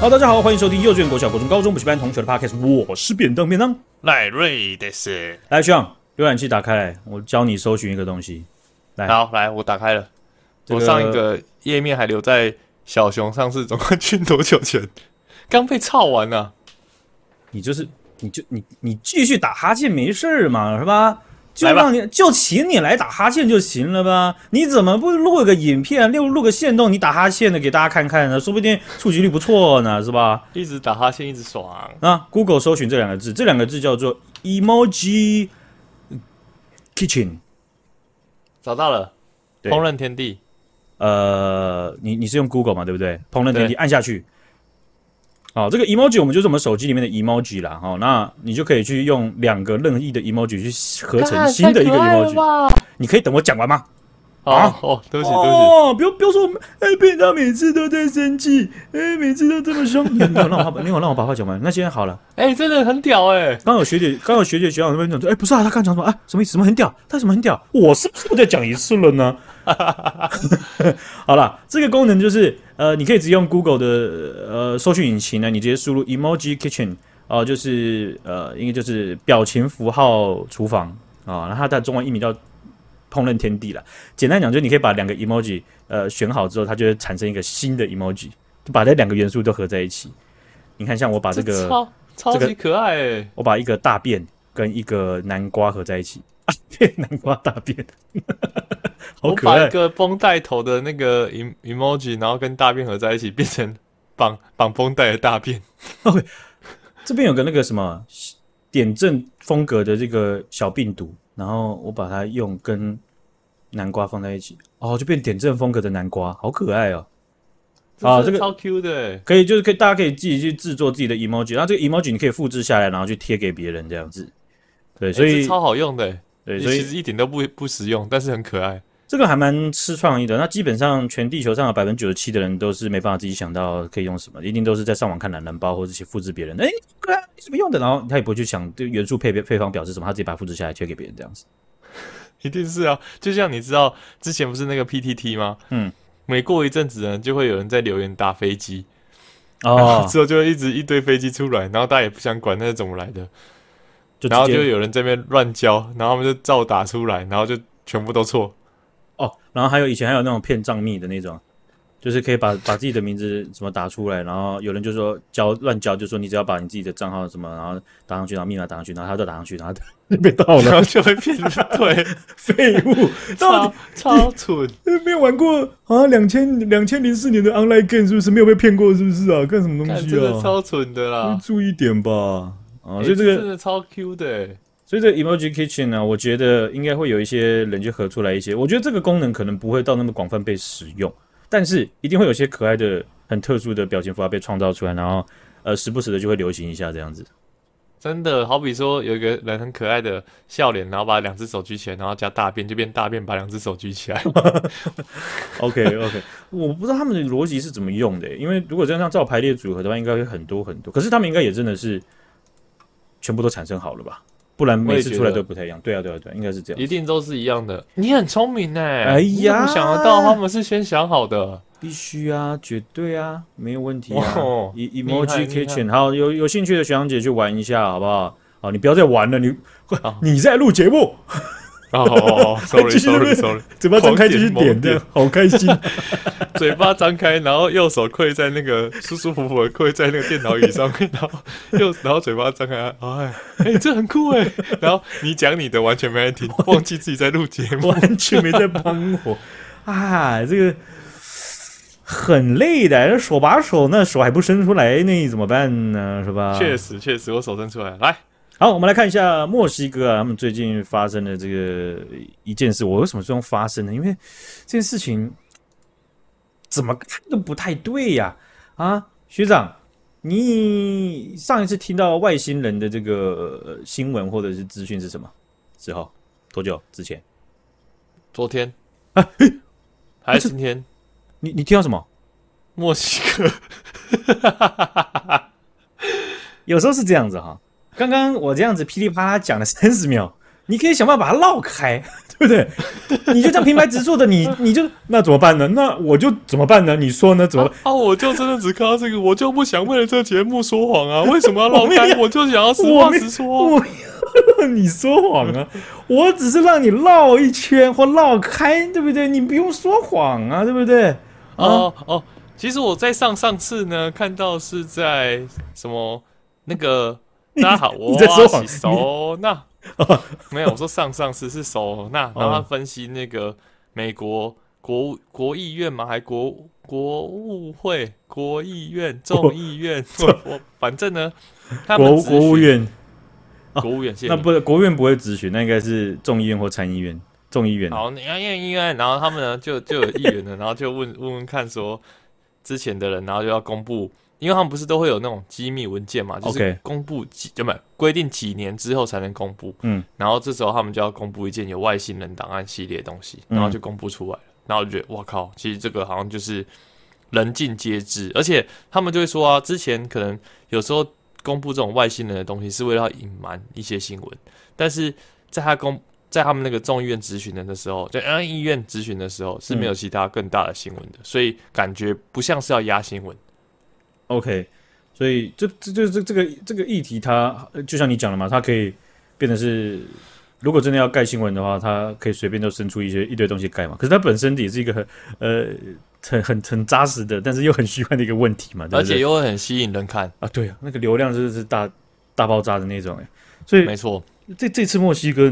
好，大家好，欢迎收听幼稚园、国小、国中、高中补习班同学的 podcast，我是便当便当赖瑞的是，来，学长，浏览器打开来，我教你搜寻一个东西。来，好，来，我打开了。这个、我上一个页面还留在小熊上次总冠军多久前，刚被操完了、啊。你就是，你就你你继续打哈欠没事嘛，是吧？就让你就请你来打哈欠就行了吧？你怎么不录个影片，录录个线动，你打哈欠的给大家看看呢？说不定触及率不错呢，是吧？一直打哈欠，一直爽啊！Google 搜寻这两个字，这两个字叫做 Emoji Kitchen，找到了，烹饪天地。呃，你你是用 Google 嘛？对不对？烹饪天地，按下去。好，这个 emoji 我们就是我们手机里面的 emoji 啦。哦，那你就可以去用两个任意的 emoji 去合成新的一个 emoji。你可以等我讲完吗？啊？哦，对不起，对不起。哦，不要不要说，哎，便当每次都在生气，哎，每次都这么凶。你有让我把，你有让我把话讲完。那现在好了，哎，真的很屌哎。刚有学姐，刚有学姐学长那边讲说，哎，不是啊，他刚讲什么啊？什么意思？什么很屌？他什么很屌？我是不是再讲一次了呢？好了，这个功能就是。呃，你可以直接用 Google 的呃搜寻引擎呢，你直接输入 Emoji Kitchen 哦、呃，就是呃，应该就是表情符号厨房啊，然后它的中文译名叫烹饪天地了。简单讲，就是你可以把两个 emoji 呃选好之后，它就会产生一个新的 emoji，就把这两个元素都合在一起。你看，像我把这个这超超级可爱诶，我把一个大便跟一个南瓜合在一起，啊，变南瓜大便。我把一个绷带头的那个 emoji，然后跟大便合在一起，变成绑绑绷带的大便。OK，这边有个那个什么点阵风格的这个小病毒，然后我把它用跟南瓜放在一起，哦，就变点阵风格的南瓜，好可爱哦！啊，这个超 Q 的，可以就是可以，大家可以自己去制作自己的 emoji，然后这个 emoji 你可以复制下来，然后去贴给别人这样子。对，所以超好用的，对，所以其实一点都不不实用，但是很可爱。这个还蛮吃创意的。那基本上全地球上有百分之九十七的人都是没办法自己想到可以用什么，一定都是在上网看懒人包或者去复制别人。哎，对啊，你怎么用的？然后他也不会去想对元素配配方表示什么，他自己把它复制下来贴给别人这样子。一定是啊，就像你知道之前不是那个 PTT 吗？嗯，每过一阵子呢，就会有人在留言打飞机，哦，之后就会一直一堆飞机出来，然后大家也不想管那是怎么来的，就然后就有人在那边乱教，然后他们就照打出来，然后就全部都错。哦，然后还有以前还有那种骗账密的那种，就是可以把把自己的名字什么打出来，然后有人就说教乱教，就说你只要把你自己的账号什么，然后打上去，然后密码打上去，然后他就打上去，然后就被盗了，然后就会骗了。对，废物，超超蠢，没有玩过啊？两千两千零四年的 online game 是不是没有被骗过？是不是啊？干什么东西啊？真的超蠢的啦，注意点吧。啊，所以这个真的超 Q 的。所以这个 Emoji Kitchen 呢，我觉得应该会有一些人就合出来一些。我觉得这个功能可能不会到那么广泛被使用，但是一定会有些可爱的、很特殊的表情符号被创造出来，然后呃，时不时的就会流行一下这样子。真的，好比说有一个人很可爱的笑脸，然后把两只手举起来，然后加大便就变大便，把两只手举起来。OK OK，我不知道他们的逻辑是怎么用的，因为如果这样照排列组合的话，应该会很多很多。可是他们应该也真的是全部都产生好了吧？不然每次出来都不太一样。对啊，对啊，对啊，应该是这样。一定都是一样的。你很聪明哎！哎呀，你想得到他们是先想好的。必须啊，绝对啊，没有问题啊。Emoji Kitchen，好，有有兴趣的学长姐去玩一下，好不好？好，你不要再玩了，你你在录节目。哦哦，sorry sorry sorry，嘴巴张开继续点的，好开心。嘴巴张开，然后右手跪在那个舒舒服服的跪在那个电脑椅上面，然后右然后嘴巴张开，哎哎，这很酷哎。然后你讲你的，完全没人听，忘记自己在录节目，完全没在帮我。啊，这个很累的，手把手，那手还不伸出来，那怎么办呢？是吧？确实确实，我手伸出来，来。好，我们来看一下墨西哥啊，他们最近发生的这个一件事。我为什么说用发生呢？因为这件事情怎么看都不太对呀！啊，学长，你上一次听到外星人的这个新闻或者是资讯是什么时候？多久之前？昨天啊？还是今天？你你听到什么？墨西哥？有时候是这样子哈。刚刚我这样子噼里啪啦讲了三十秒，你可以想办法把它绕开，对不对？你就这样平白直述的，你 你就那怎么办呢？那我就怎么办呢？你说呢？怎么办啊？啊，我就真的只看到这个，我就不想为了这个节目说谎啊！为什么要绕开？我，我就想要实话实说。我你说谎啊！我只是让你绕一圈或绕开，对不对？你不用说谎啊，对不对？哦哦，其实我在上上次呢，看到是在什么那个 大家好，我在说谎哦，那。没有，我说上上次是手那，然后他分析那个美国国国议院吗？还国国务会、国议院、众议院，我反正呢，他们国国务院，国务院，那不是国务院不会咨询，那应该是众议院或参议院、众议院。好，你看院议院，然后他们呢就就有议员了，然后就问问问看说之前的人，然后就要公布。因为他们不是都会有那种机密文件嘛，就是公布几就不规定几年之后才能公布，嗯，然后这时候他们就要公布一件有外星人档案系列的东西，然后就公布出来了，嗯、然后就觉得哇靠，其实这个好像就是人尽皆知，而且他们就会说啊，之前可能有时候公布这种外星人的东西是为了要隐瞒一些新闻，但是在他公在他们那个众议院质询人的时候，在参议院质询的时候是没有其他更大的新闻的，嗯、所以感觉不像是要压新闻。OK，所以这这这这这个这个议题，它就像你讲的嘛，它可以变成是，如果真的要盖新闻的话，它可以随便都生出一些一堆东西盖嘛。可是它本身也是一个很呃很很很扎实的，但是又很虚幻的一个问题嘛，对对，而且又会很吸引人看啊。对啊，那个流量真的是大大爆炸的那种哎。所以没错，这这次墨西哥，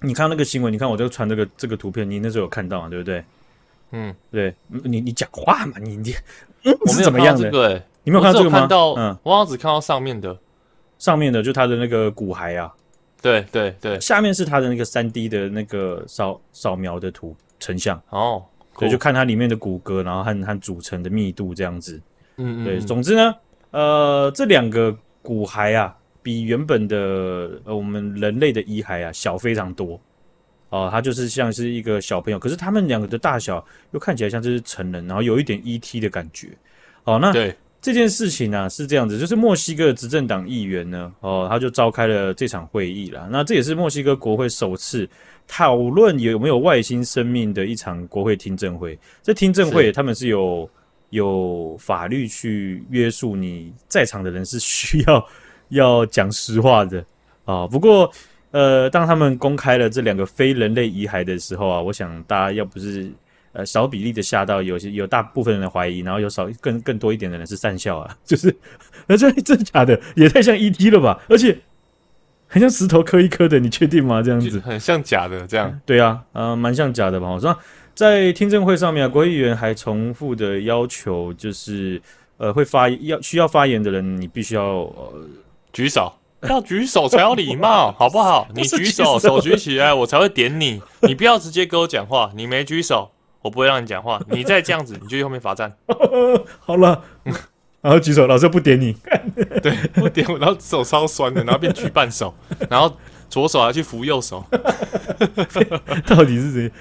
你看那个新闻，你看我就传这个这个图片，你那时候有看到嘛，对不对？嗯，对，你你讲话嘛，你你。嗯，我没有看到这个诶、欸，你没有看到这个吗？看到，嗯，我好像只看到上面的，上面的就它的那个骨骸啊，对对对，下面是它的那个三 D 的那个扫扫描的图成像哦，对，就看它里面的骨骼，然后和和组成的密度这样子，嗯嗯，对，总之呢，呃，这两个骨骸啊，比原本的呃我们人类的遗骸啊小非常多。哦，他就是像是一个小朋友，可是他们两个的大小又看起来像是成人，然后有一点 ET 的感觉。哦，那对这件事情呢、啊、是这样子，就是墨西哥执政党议员呢，哦，他就召开了这场会议了。那这也是墨西哥国会首次讨论有没有外星生命的一场国会听证会。这听证会他们是有是有法律去约束你在场的人是需要要讲实话的啊、哦。不过。呃，当他们公开了这两个非人类遗骸的时候啊，我想大家要不是呃少比例的吓到，有些有大部分人的怀疑，然后有少更更多一点的人是善笑啊，就是那这真的假的？也太像 ET 了吧？而且很像石头磕一磕的，你确定吗？这样子很像假的，这样 对啊，呃，蛮像假的吧？我说在听证会上面啊，国会议员还重复的要求，就是呃会发要需要发言的人，你必须要呃举手。要举手才有礼貌，好不好？你举手，手举起来，我才会点你。你不要直接跟我讲话，你没举手，我不会让你讲话。你再这样子，你就去后面罚站。好了，然后举手，老师不点你。对，不点我，然后手超酸的，然后变举半手，然后左手还去扶右手。到底是谁？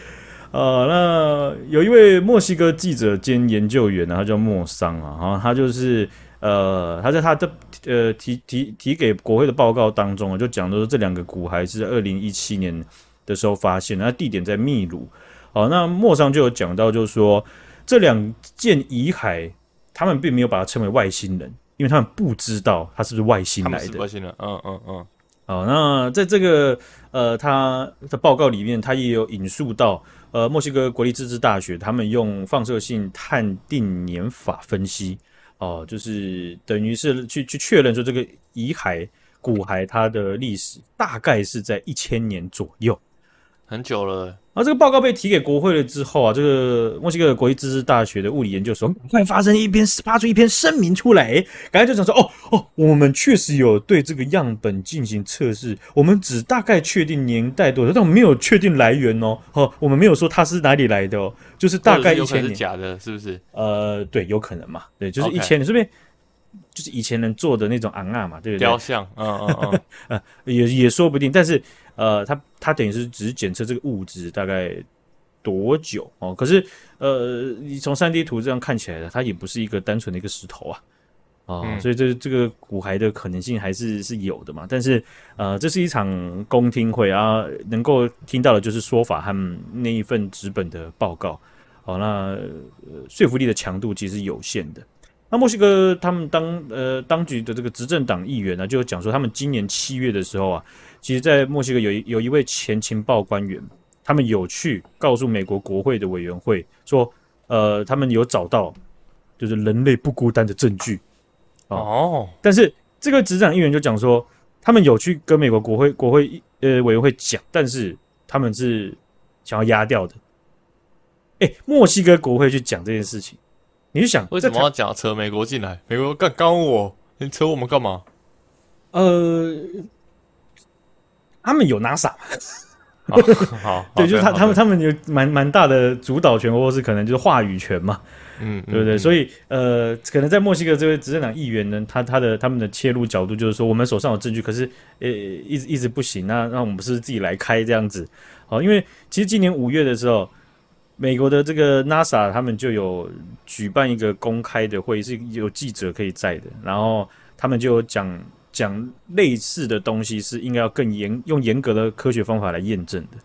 呃，那有一位墨西哥记者兼研究员呢，他叫莫桑啊，然后他就是。呃，他在他的呃提提提给国会的报告当中啊，就讲说这两个骨骸是在二零一七年的时候发现，那地点在秘鲁。好，那莫上就有讲到，就是说这两件遗骸，他们并没有把它称为外星人，因为他们不知道他是不是外星来的。外星人，嗯嗯嗯。好，那在这个呃他的报告里面，他也有引述到呃墨西哥国立自治大学，他们用放射性碳定年法分析。哦，就是等于是去去确认说这个遗骸骨骸它的历史大概是在一千年左右，很久了。而这个报告被提给国会了之后啊，这个墨西哥国立自治大学的物理研究所赶快发生一篇发出一篇声明出来，赶快就想说哦哦，我们确实有对这个样本进行测试，我们只大概确定年代多少，但我们没有确定来源哦。哦，我们没有说它是哪里来的哦，就是大概一千年。是假的，是不是？呃，对，有可能嘛？对，就是一千年，是不是？就是以前人做的那种昂啊嘛，对不对？雕像，嗯嗯嗯，也也说不定，但是。呃，它它等于是只是检测这个物质大概多久哦？可是呃，你从三 D 图这样看起来的，它也不是一个单纯的一个石头啊，啊，嗯、所以这这个骨骸的可能性还是是有的嘛。但是呃，这是一场公听会啊，能够听到的就是说法和那一份纸本的报告。好，那、呃、说服力的强度其实有限的。那墨西哥他们当呃当局的这个执政党议员呢，就讲说他们今年七月的时候啊，其实，在墨西哥有一有一位前情报官员，他们有去告诉美国国会的委员会说，呃，他们有找到就是人类不孤单的证据。哦，哦但是这个执政议员就讲说，他们有去跟美国国会国会呃委员会讲，但是他们是想要压掉的。哎，墨西哥国会去讲这件事情。你就想为什么要假扯美国进来？美国干干我，你扯我们干嘛？呃，他们有 NASA，好，好对，就是他他们他们有蛮蛮大的主导权，或是可能就是话语权嘛，嗯，对不对？嗯、所以呃，可能在墨西哥这位执政党议员呢，他他的他们的切入角度就是说，我们手上有证据，可是呃，一直一直不行，那那我们不是自己来开这样子？好，因为其实今年五月的时候。美国的这个 NASA 他们就有举办一个公开的会议，是有记者可以在的。然后他们就讲讲类似的东西，是应该要更严用严格的科学方法来验证的。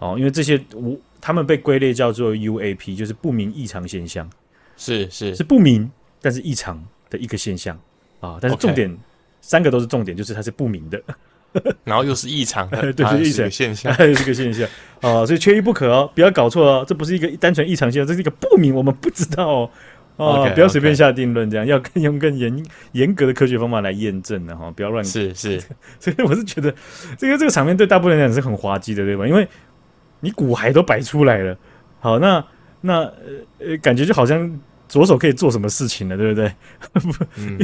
哦，因为这些无他们被归类叫做 UAP，就是不明异常现象。是是是不明但是异常的一个现象啊。但是重点 Okay. 三个都是重点，就是它是不明的。然后又是异常的，对，是异常现象，还有这个现象啊，所以缺一不可哦，不要搞错哦，这不是一个单纯异常现象，这是一个不明，我们不知道哦，哦，不要随便下定论，这样要更用更严严格的科学方法来验证的哈，不要乱。是是，所以我是觉得这个这个场面对大部分人来讲是很滑稽的，对吧？因为你骨骸都摆出来了，好，那那呃感觉就好像左手可以做什么事情了，对不对？嗯、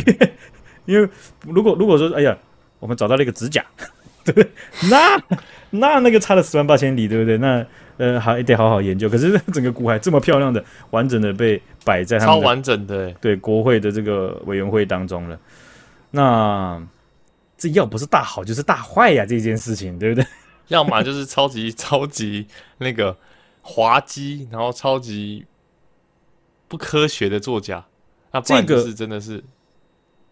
因为如果如果说，哎呀。我们找到了一个指甲，对不对？那那那个差了十万八千里，对不对？那呃，还得好好研究。可是整个骨骸这么漂亮的、完整的被摆在他们超完整的对国会的这个委员会当中了。那这要不是大好就是大坏呀，这件事情对不对？要么就是超级超级那个滑稽，然后超级不科学的作假。那这个是真的是。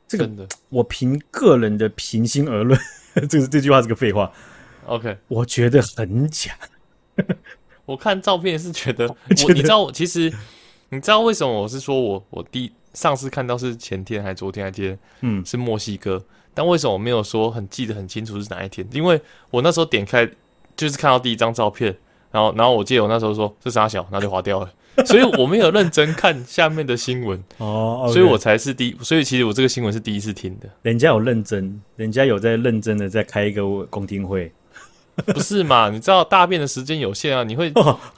这个我凭个人的平心而论，这个这句话是个废话。OK，我觉得很假。我看照片是觉得，我你知道，其实你知道为什么我是说我我第上次看到是前天还是昨天还是今天？嗯，是墨西哥。但为什么我没有说很记得很清楚是哪一天？因为我那时候点开就是看到第一张照片，然后然后我记得我那时候说这傻小，然后就划掉了。所以我没有认真看下面的新闻哦，okay、所以我才是第，所以其实我这个新闻是第一次听的。人家有认真，人家有在认真的在开一个公听会，不是嘛？你知道大便的时间有限啊，你会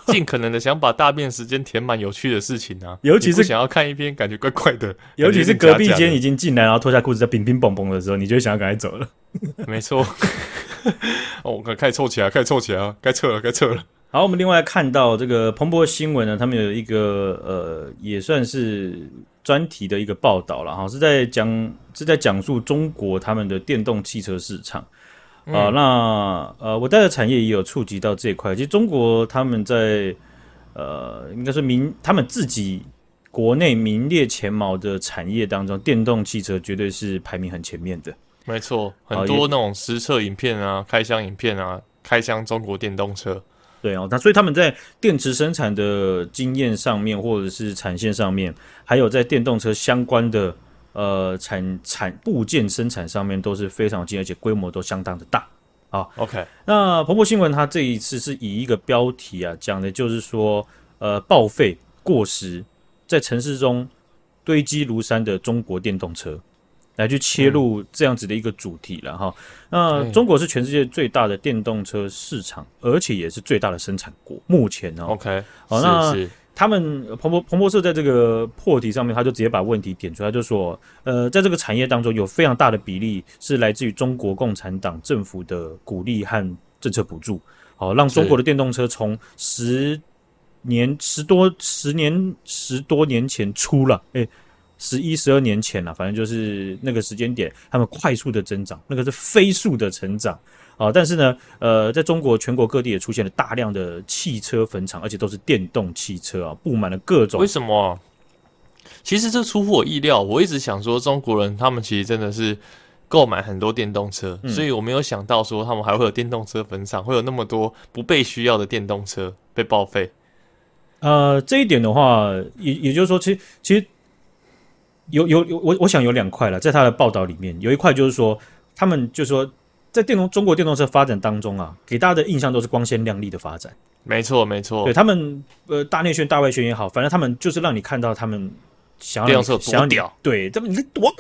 尽可能的想把大便时间填满有趣的事情啊，尤其是想要看一篇感觉怪怪的，尤其是隔壁间已经进来然后脱下裤子在乒乒乓乓的时候，你就想要赶快走了。没错，哦，开始凑起来，开始凑起来啊，该撤了，该撤了。好，我们另外看到这个彭博新闻呢，他们有一个呃，也算是专题的一个报道了哈，是在讲是在讲述中国他们的电动汽车市场啊、嗯呃。那呃，我带的产业也有触及到这一块。其实中国他们在呃，应该说名他们自己国内名列前茅的产业当中，电动汽车绝对是排名很前面的。没错，很多那种实测影片啊、开箱影片啊、开箱中国电动车。对哦，那所以他们在电池生产的经验上面，或者是产线上面，还有在电动车相关的呃产产部件生产上面，都是非常近，而且规模都相当的大啊。OK，那彭博新闻它这一次是以一个标题啊，讲的就是说，呃，报废过时，在城市中堆积如山的中国电动车。来去切入这样子的一个主题了哈。那中国是全世界最大的电动车市场，而且也是最大的生产国。目前呢，OK，好，那他们彭博彭博社在这个破题上面，他就直接把问题点出来，就说，呃，在这个产业当中，有非常大的比例是来自于中国共产党政府的鼓励和政策补助，好，让中国的电动车从十年十多十年十多年前出了，诶。十一、十二年前了，反正就是那个时间点，他们快速的增长，那个是飞速的成长啊！但是呢，呃，在中国全国各地也出现了大量的汽车坟场，而且都是电动汽车啊，布满了各种。为什么？其实这出乎我意料，我一直想说中国人他们其实真的是购买很多电动车，嗯、所以我没有想到说他们还会有电动车坟场，会有那么多不被需要的电动车被报废。呃，这一点的话，也也就是说，其实其实有有有，我我想有两块了，在他的报道里面，有一块就是说，他们就是说，在电动中国电动车发展当中啊，给大家的印象都是光鲜亮丽的发展。没错，没错。对他们，呃，大内宣、大外宣也好，反正他们就是让你看到他们。想要想要屌，对，这么你多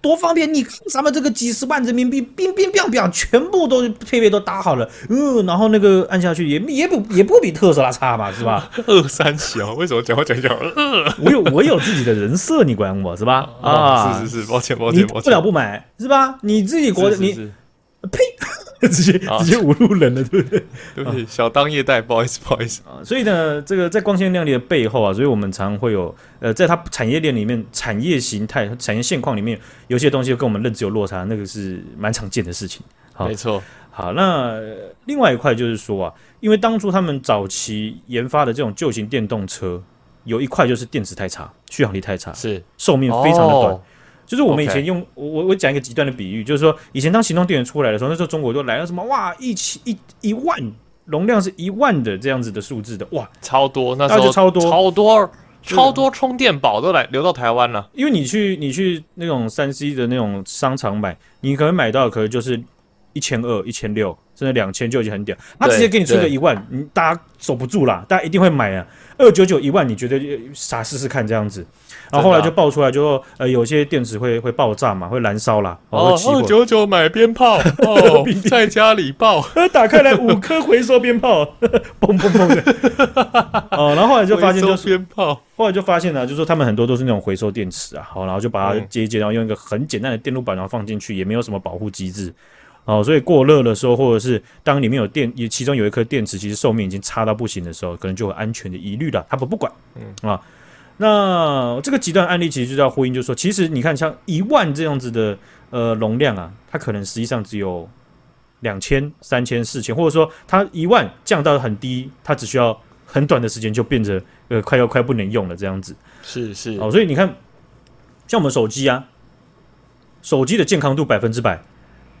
多方便，你看咱们这个几十万人民币，冰冰冰冰，全部都配备都搭好了，嗯，然后那个按下去也也不也不比特斯拉差嘛，是吧？二三小，为什么讲话讲讲？呃，我有我有自己的人设，你管我是吧？啊，是是是，抱歉抱歉，抱歉，你不了不买是吧？你自己国的你，呸！直接直接侮辱人了，对不对？对不起，小当业代，不好意思，不好意思啊。所以呢，这个在光鲜亮丽的背后啊，所以我们常会有呃，在它产业链里面、产业形态、产业现况里面，有些东西跟我们认知有落差，那个是蛮常见的事情。好，没错。好，那另外一块就是说啊，因为当初他们早期研发的这种旧型电动车，有一块就是电池太差，续航力太差，是寿命非常的短。哦就是我们以前用.我我我讲一个极端的比喻，就是说以前当行动电源出来的时候，那时候中国就来了什么哇一起一一万容量是一万的这样子的数字的哇超多，那时候就超多超多超多充电宝都来流到台湾了。因为你去你去那种三 C 的那种商场买，你可能买到的可能就是一千二一千六甚至两千就已经很屌，他直接给你出个一万，你大家守不住啦，大家一定会买啊，二九九一万，你觉得傻试试看这样子。然后后来就爆出来就，就说呃，有些电池会会爆炸嘛，会燃烧啦。哦，二九九买鞭炮哦，在家里爆，打开来五颗回收鞭炮，砰砰砰的。哦，然后后来就发现就是鞭炮，后来就发现呢，就是说他们很多都是那种回收电池啊，好，然后就把它接一接，然后用一个很简单的电路板然后放进去，也没有什么保护机制。哦，所以过热的时候，或者是当里面有电，也其中有一颗电池，其实寿命已经差到不行的时候，可能就有安全的疑虑了。他不不管，嗯啊。那这个极端案例其实就叫呼应，就是说，其实你看，像一万这样子的呃容量啊，它可能实际上只有两千、三千、四千，或者说它一万降到很低，它只需要很短的时间就变得呃快要快不能用了这样子。是是哦，所以你看，像我们手机啊，手机的健康度百分之百。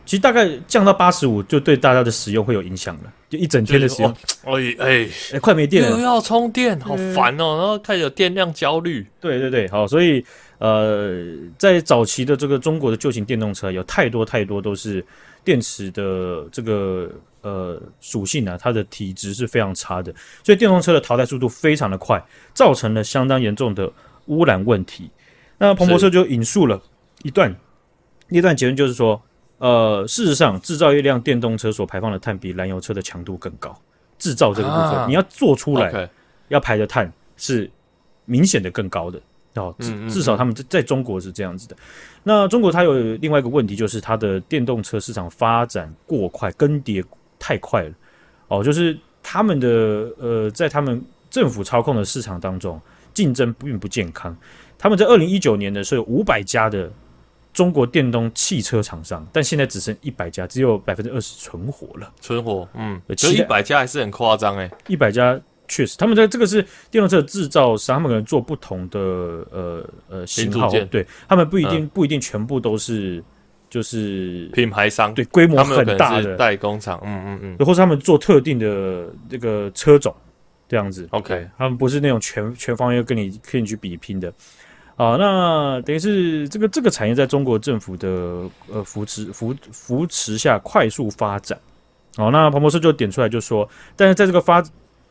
其实大概降到八十五，就对大家的使用会有影响了。就一整天的使用，哎哎哎，快没电了，又要充电，好烦哦。然后开始有电量焦虑。对对对，好，所以呃，在早期的这个中国的旧型电动车，有太多太多都是电池的这个呃属性啊，它的体质是非常差的，所以电动车的淘汰速度非常的快，造成了相当严重的污染问题。那彭博社就引述了一段，那段结论就是说。呃，事实上，制造一辆电动车所排放的碳比燃油车的强度更高。制造这个部分，啊、你要做出来，okay. 要排的碳是明显的更高的哦。至至少他们在在中国是这样子的。那中国它有另外一个问题，就是它的电动车市场发展过快，更迭太快了。哦，就是他们的呃，在他们政府操控的市场当中，竞争并不健康。他们在二零一九年的时候有五百家的。中国电动汽车厂商，但现在只剩一百家，只有百分之二十存活了。存活，嗯，其实一百家还是很夸张诶。一百家确实，他们在这个是电动车制造商，他们可能做不同的呃呃型号，对他们不一定、嗯、不一定全部都是就是品牌商，对规模很大的代工厂，嗯嗯嗯，或是他们做特定的这个车种这样子。OK，他们不是那种全全方位跟你可以去比拼的。啊，那等于是这个这个产业在中国政府的呃扶持扶扶持下快速发展。哦，那彭博社就点出来就说，但是在这个发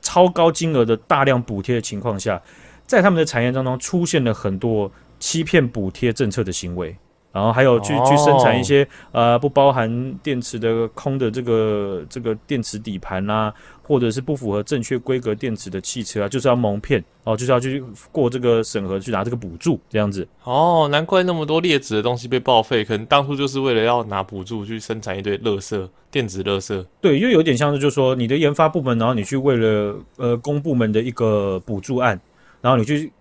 超高金额的大量补贴的情况下，在他们的产业当中出现了很多欺骗补贴政策的行为。然后还有去去生产一些呃不包含电池的空的这个这个电池底盘啊，或者是不符合正确规格电池的汽车啊，就是要蒙骗哦，就是要去过这个审核去拿这个补助这样子。哦，难怪那么多劣质的东西被报废，可能当初就是为了要拿补助去生产一堆垃圾电子垃圾。对，因为有点像是就是说你的研发部门，然后你去为了呃公部门的一个补助案，然后你去。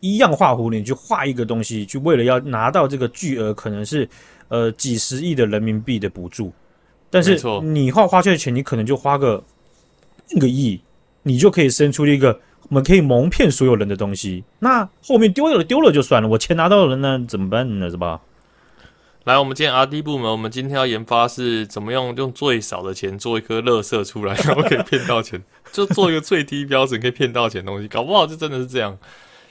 一样画葫芦，你去画一个东西，去为了要拿到这个巨额，可能是呃几十亿的人民币的补助，但是你花花出去的钱，你可能就花个一个亿，你就可以生出一个我们可以蒙骗所有人的东西。那后面丢了丢了就算了，我钱拿到了，那怎么办呢？是吧？来，我们今天 R&D 部门，我们今天要研发是怎么用用最少的钱做一颗乐色出来，然后可以骗到钱，就做一个最低标准可以骗到钱的东西，搞不好就真的是这样，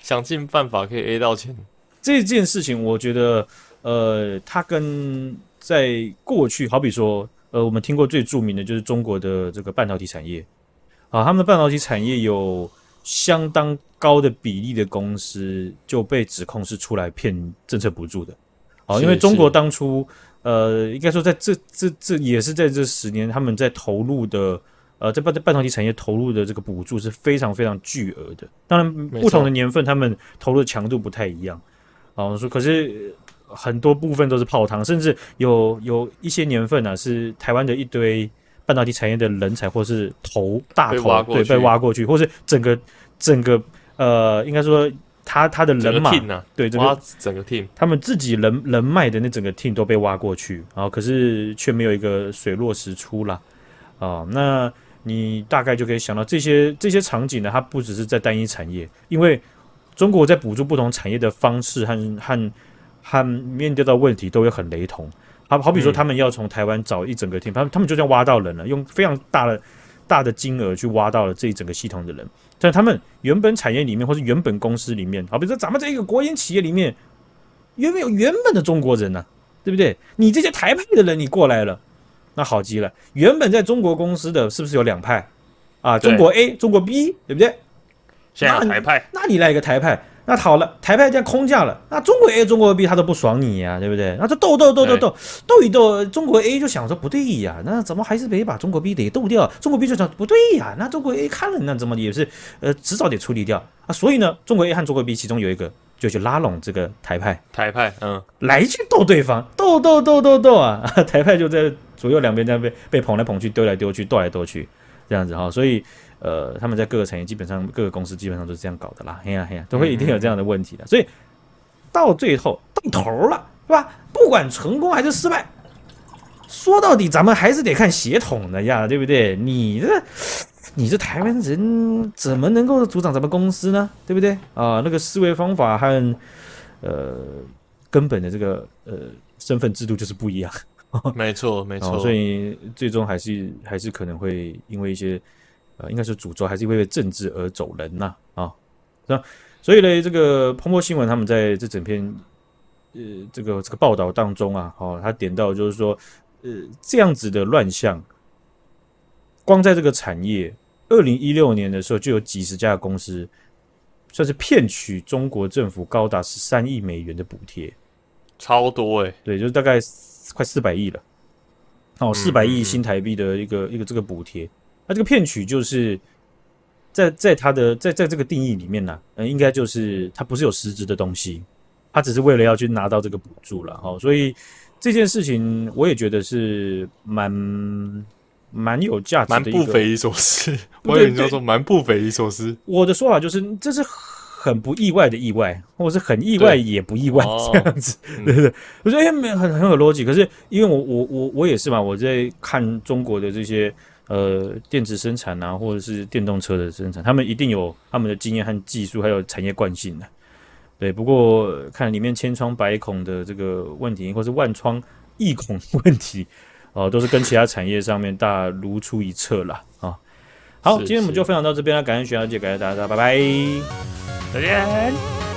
想尽办法可以 A 到钱。这件事情，我觉得，呃，它跟在过去，好比说，呃，我们听过最著名的就是中国的这个半导体产业，啊，他们的半导体产业有相当高的比例的公司就被指控是出来骗政策补助的。啊，因为中国当初，呃，应该说在这这这也是在这十年，他们在投入的，呃，在半在半导体产业投入的这个补助是非常非常巨额的。当然，不同的年份他们投入的强度不太一样。哦，说可是很多部分都是泡汤，甚至有有一些年份啊，是台湾的一堆半导体产业的人才或是头大头对被挖过去，或是整个整个呃，应该说。他他的人马，整啊、对，挖整个 team，他们自己人人脉的那整个 team 都被挖过去，然后可是却没有一个水落石出啦。啊。那你大概就可以想到这些这些场景呢，它不只是在单一产业，因为中国在补助不同产业的方式和和和面对到问题都会很雷同。好好比说，他们要从台湾找一整个 team，他们他们就这样挖到人了，用非常大的大的金额去挖到了这一整个系统的人。但他们原本产业里面，或是原本公司里面，好，比说咱们这一个国营企业里面，原本有原本的中国人呢？对不对？你这些台派的人，你过来了，那好极了。原本在中国公司的是不是有两派啊？中国 A、中国 B，对不对？现在台派，那你来一个台派。那好了，台派这样空降了，那中国 A、中国 B 他都不爽你呀、啊，对不对？那就斗斗斗斗斗斗一斗，中国 A 就想说不对呀，那怎么还是得把中国 B 得斗掉？中国 B 就想不对呀，那中国 A 看了那怎么也是呃迟早得处理掉啊。所以呢，中国 A 和中国 B 其中有一个就去拉拢这个台派，台派嗯来去斗对方，斗斗斗斗斗啊！台派就在左右两边这样被被捧来捧去，丢来丢去，斗来斗去这样子哈，所以。呃，他们在各个产业基本上各个公司基本上都是这样搞的啦，嘿呀嘿呀，都会一定有这样的问题的。所以到最后到头了，是吧？不管成功还是失败，说到底咱们还是得看血统的呀，对不对？你这你这台湾人怎么能够组长咱们公司呢？对不对？啊，那个思维方法和呃根本的这个呃身份制度就是不一样。没错没错，所以最终还是还是可能会因为一些。呃，应该是诅咒，还是因为政治而走人呐？啊，是吧所以呢，这个彭博新闻他们在这整篇呃这个这个报道当中啊，哦，他点到就是说，呃，这样子的乱象，光在这个产业，二零一六年的时候就有几十家的公司，算是骗取中国政府高达十三亿美元的补贴，超多诶、欸，对，就是大概快四百亿了，哦，四百亿新台币的一个、嗯、一个这个补贴。那这个骗取就是在在他的在在这个定义里面呢、啊，嗯，应该就是它不是有实质的东西，它只是为了要去拿到这个补助了哦。所以这件事情我也觉得是蛮蛮有价值的，蛮不匪夷所思。我也叫做蛮不匪夷所思。我的说法就是这是很不意外的意外，或者是很意外也不意外这样子，对不对？我觉得没很很有逻辑。可是因为我我我我也是嘛，我在看中国的这些。呃，电子生产啊，或者是电动车的生产，他们一定有他们的经验和技术，还有产业惯性的。对，不过看里面千疮百孔的这个问题，或是万疮亿孔问题，哦、呃，都是跟其他产业上面大如出一辙啦啊。好，今天我们就分享到这边了，感谢徐小姐，感谢大家，拜拜，再见。